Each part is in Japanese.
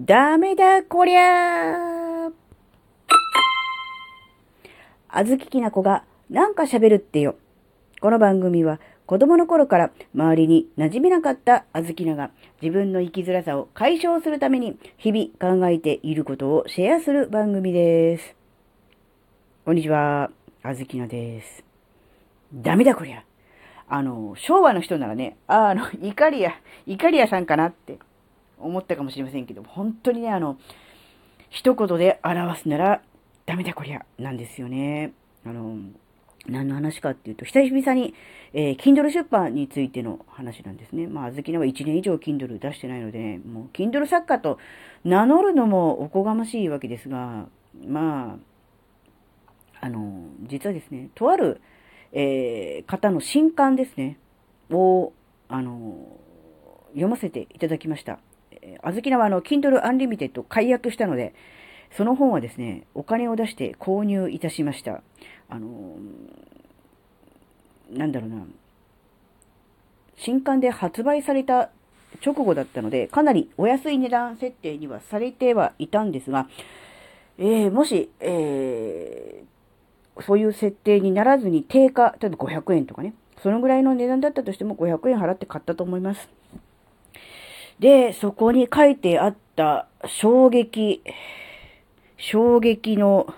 ダメだこりゃーあずききなこがなんか喋るってよ。この番組は子供の頃から周りに馴染めなかったあずきなが自分の生きづらさを解消するために日々考えていることをシェアする番組です。こんにちは、あずきなです。ダメだこりゃ。あの、昭和の人ならね、あの、イカリア、イカリアさんかなって思ったかもしれませんけど、本当にね、あの、一言で表すなら、ダメだこりゃ、なんですよね。あの、何の話かっていうと、久々に、えー、Kindle 出版についての話なんですね。まあ、あずきなは1年以上 Kindle 出してないので、ね、もう Kindle 作家と名乗るのもおこがましいわけですが、まあ、あの、実はですね、とある、えー、方の新刊ですね、を、あの、読ませていただきました。えー、あずきなはあの、Kindle Unlimited 解約したので、その本はですね、お金を出して購入いたしました。あの、なんだろうな、新刊で発売された直後だったので、かなりお安い値段設定にはされてはいたんですが、えー、もし、えー、そういう設定にならずに定価、例えば500円とかね、そのぐらいの値段だったとしても500円払って買ったと思います。で、そこに書いてあった衝撃、衝撃の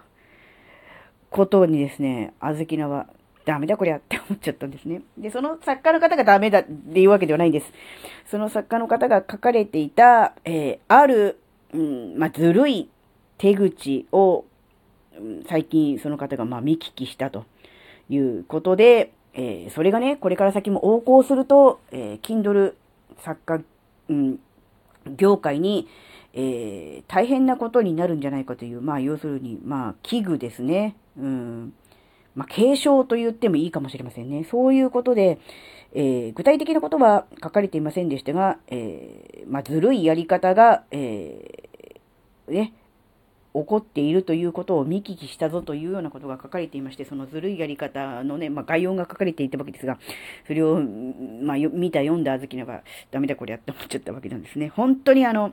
ことにですね、あずきなは、ダメだこりゃ って思っちゃったんですね。で、その作家の方がダメだっていうわけではないんです。その作家の方が書かれていた、えー、ある、うん、まあ、ずるい手口を、うん、最近その方がまあ見聞きしたということで、えー、それがね、これから先も横行すると、えー、Kindle 作家、うん、業界に、えー、大変なことになるんじゃないかという、まあ、要するに、まあ、危惧ですね。うん。まあ、継承と言ってもいいかもしれませんね。そういうことで、えー、具体的なことは書かれていませんでしたが、えー、まあ、ずるいやり方が、えー、ね、起こっているということを見聞きしたぞというようなことが書かれていまして、そのずるいやり方のね、まあ、概要が書かれていたわけですが、それを、まあ、見た、読んだあずきなが、ダメだこれやって思っちゃったわけなんですね。本当にあの、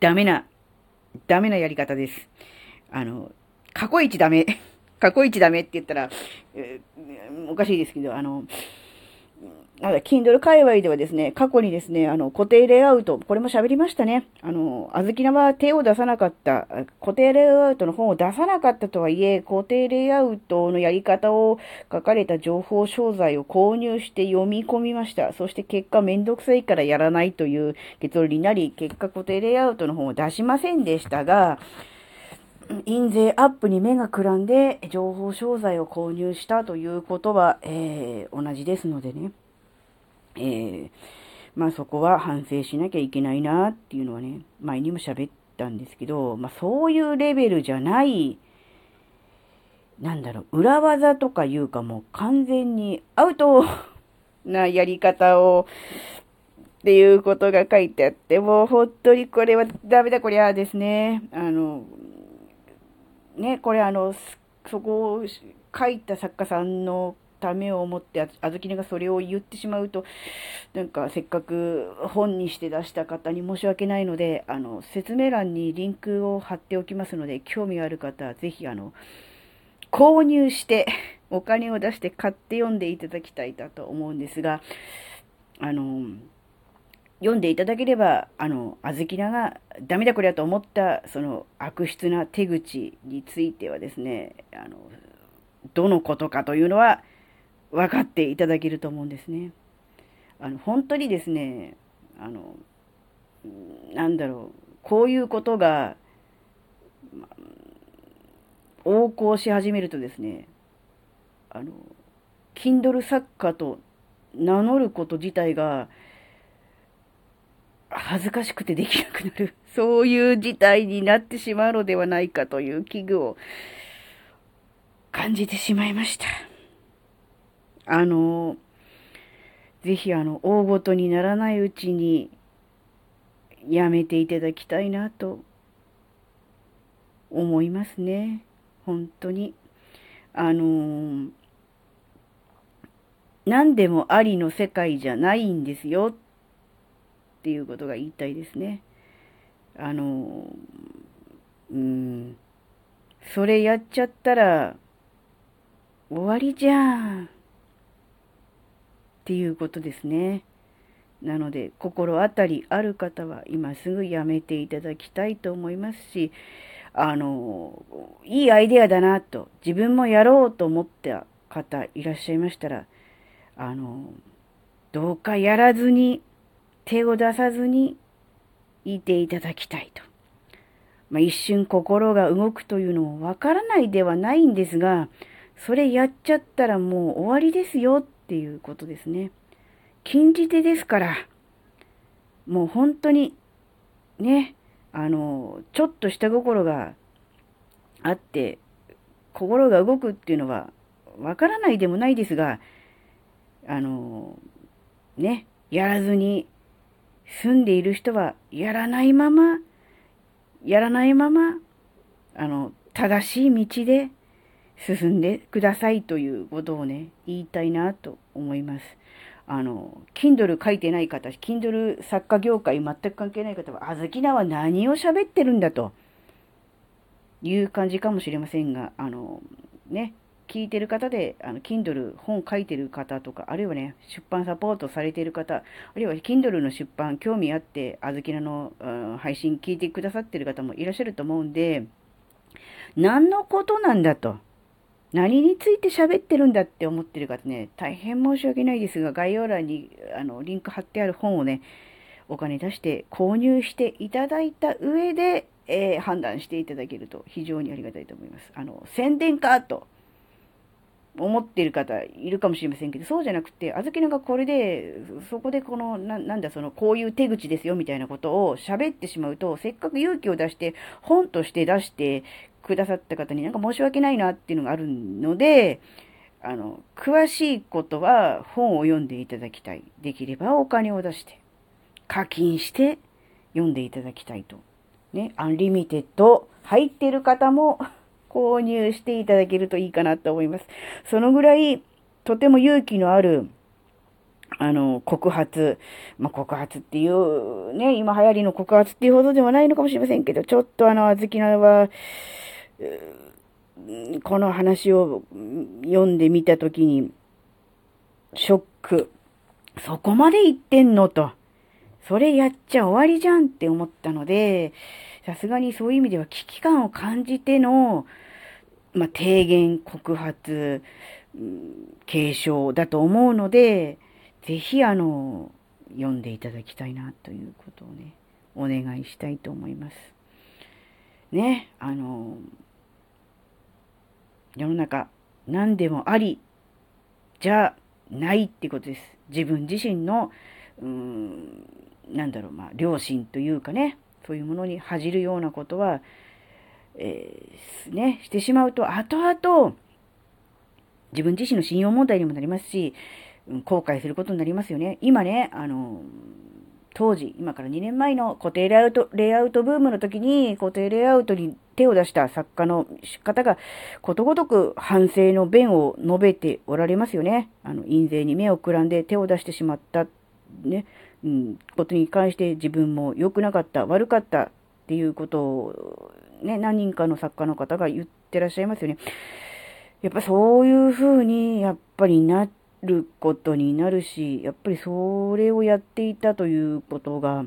ダメな、ダメなやり方です。あの、過去一ダメ。過去一ダメって言ったら、えー、おかしいですけど、あの、なんだ、Kindle 界隈ではですね、過去にですね、あの、固定レイアウト、これも喋りましたね。あの、あずきなは手を出さなかった、固定レイアウトの本を出さなかったとはいえ、固定レイアウトのやり方を書かれた情報商材を購入して読み込みました。そして結果めんどくさいからやらないという結論になり、結果固定レイアウトの本を出しませんでしたが、印税アップに目がくらんで情報商材を購入したということは、えー、同じですのでね。えー、まあそこは反省しなきゃいけないなっていうのはね、前にも喋ったんですけど、まあそういうレベルじゃない、なんだろう、裏技とかいうかもう完全にアウト なやり方を、っていうことが書いてあって、もう本当にこれはダメだこりゃですね。あの、ね、これあの、そこを書いた作家さんのためを思って、あずきねがそれを言ってしまうと、なんかせっかく本にして出した方に申し訳ないので、あの、説明欄にリンクを貼っておきますので、興味ある方はぜひあの、購入して、お金を出して買って読んでいただきたいだと思うんですが、あの、読んでいただければ、あの、あずきながダメだこりゃと思った、その悪質な手口についてはですね、あの、どのことかというのは分かっていただけると思うんですね。あの、本当にですね、あの、なんだろう、こういうことが、ま、横行し始めるとですね、あの、Kindle 作家と名乗ること自体が、恥ずかしくてできなくなる。そういう事態になってしまうのではないかという危惧を感じてしまいました。あの、ぜひあの、大ごとにならないうちにやめていただきたいなと思いますね。本当に。あの、何でもありの世界じゃないんですよっていうことが言いたいですね。あの、うん、それやっちゃったら、終わりじゃん。っていうことですね。なので、心当たりある方は今すぐやめていただきたいと思いますし、あの、いいアイデアだなと、自分もやろうと思った方いらっしゃいましたら、あの、どうかやらずに、手を出さずにいていただきたいと。まあ、一瞬心が動くというのもわからないではないんですが、それやっちゃったらもう終わりですよっていうことですね。禁じ手ですから、もう本当に、ね、あの、ちょっと下心があって、心が動くっていうのはわからないでもないですが、あの、ね、やらずに住んでいる人はやらないまま、やらないまま、あの、正しい道で進んでくださいということをね、言いたいなと思います。あの、Kindle 書いてない方、Kindle 作家業界全く関係ない方は、あずきなは何を喋ってるんだという感じかもしれませんが、あの、ね、聞いてる方で、あの、Kindle 本書いてる方とか、あるいはね、出版サポートされてる方、あるいは Kindle の出版興味あって、あずきなの、うん、配信聞いてくださってる方もいらっしゃると思うんで、何のことなんだと。何について喋ってるんだって思ってる方ね、大変申し訳ないですが、概要欄にあのリンク貼ってある本をね、お金出して購入していただいた上で、えー、判断していただけると非常にありがたいと思います。あの、宣伝かと思ってる方いるかもしれませんけど、そうじゃなくて、あずきのがこれで、そこでこの、ななんだ、その、こういう手口ですよみたいなことを喋ってしまうと、せっかく勇気を出して、本として出してくださった方になんか申し訳ないなっていうのがあるので、あの、詳しいことは本を読んでいただきたい。できればお金を出して、課金して読んでいただきたいと。ね、アンリミテッド入ってる方も購入していただけるといいかなと思います。そのぐらい、とても勇気のある、あの、告発。まあ、告発っていう、ね、今流行りの告発っていうほどではないのかもしれませんけど、ちょっとあの、あずきなは、この話を読んでみたときに、ショック。そこまで言ってんのと。それやっちゃ終わりじゃんって思ったので、さすがにそういう意味では危機感を感じての、まあ、提言、告発、継承だと思うので、ぜひあの、読んでいただきたいなということをね、お願いしたいと思います。ね、あの、世の中何でもありじゃないってことです。自分自身の、うーん、なんだろう、まあ、良心というかね、そういうものに恥じるようなことは、えー、ね、してしまうと、後々、自分自身の信用問題にもなりますし、後悔することになりますよね。今ね、あの、当時、今から2年前の固定レイアウト、レイアウトブームの時に固定レイアウトに手を出した作家の方がことごとく反省の弁を述べておられますよね。あの、印税に目をくらんで手を出してしまった、ね、うん、ことに関して自分も良くなかった、悪かったっていうことを、ね、何人かの作家の方が言ってらっしゃいますよね。やっぱそういう風に、やっぱりな、ることになるし、やっぱりそれをやっていたということが、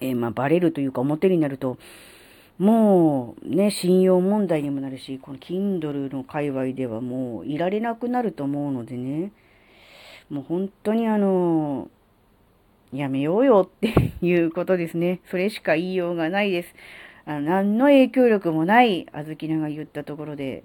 えー、まあ、バレるというか表になると、もうね、信用問題にもなるし、この Kindle の界隈ではもういられなくなると思うのでね、もう本当にあの、やめようよっていうことですね。それしか言いようがないです。あの何の影響力もないあずきなが言ったところで、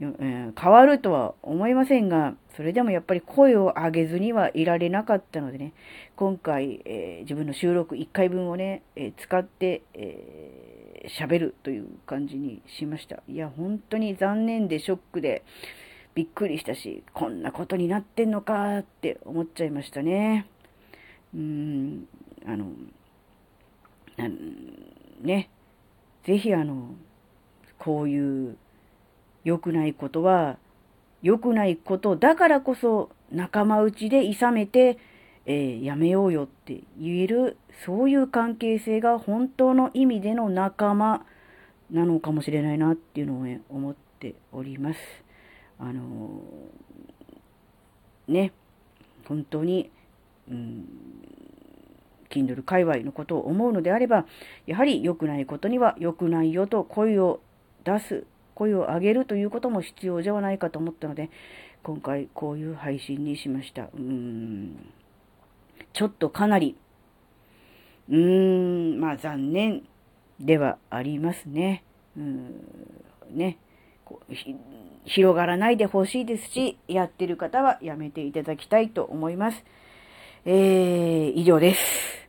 え変わるとは思いませんが、それでもやっぱり声を上げずにはいられなかったのでね、今回、えー、自分の収録1回分をね、えー、使って、えー、喋るという感じにしました。いや、本当に残念でショックで、びっくりしたし、こんなことになってんのかって思っちゃいましたね。うーん、あの、ね、ぜひあの、こういう良くないことは、良くないことだからこそ仲間内で諌めて、えー、やめようよって言える、そういう関係性が本当の意味での仲間なのかもしれないなっていうのをね、思っております。あのー、ね、本当に、うん、Kindle 界隈のことを思うのであれば、やはり良くないことには良くないよと声を出す、声を上げるということも必要ではないかと思ったので、今回こういう配信にしました。うんちょっとかなり、うーん、まあ残念ではありますね。うん、ね。広がらないでほしいですし、やってる方はやめていただきたいと思います。えー、以上です。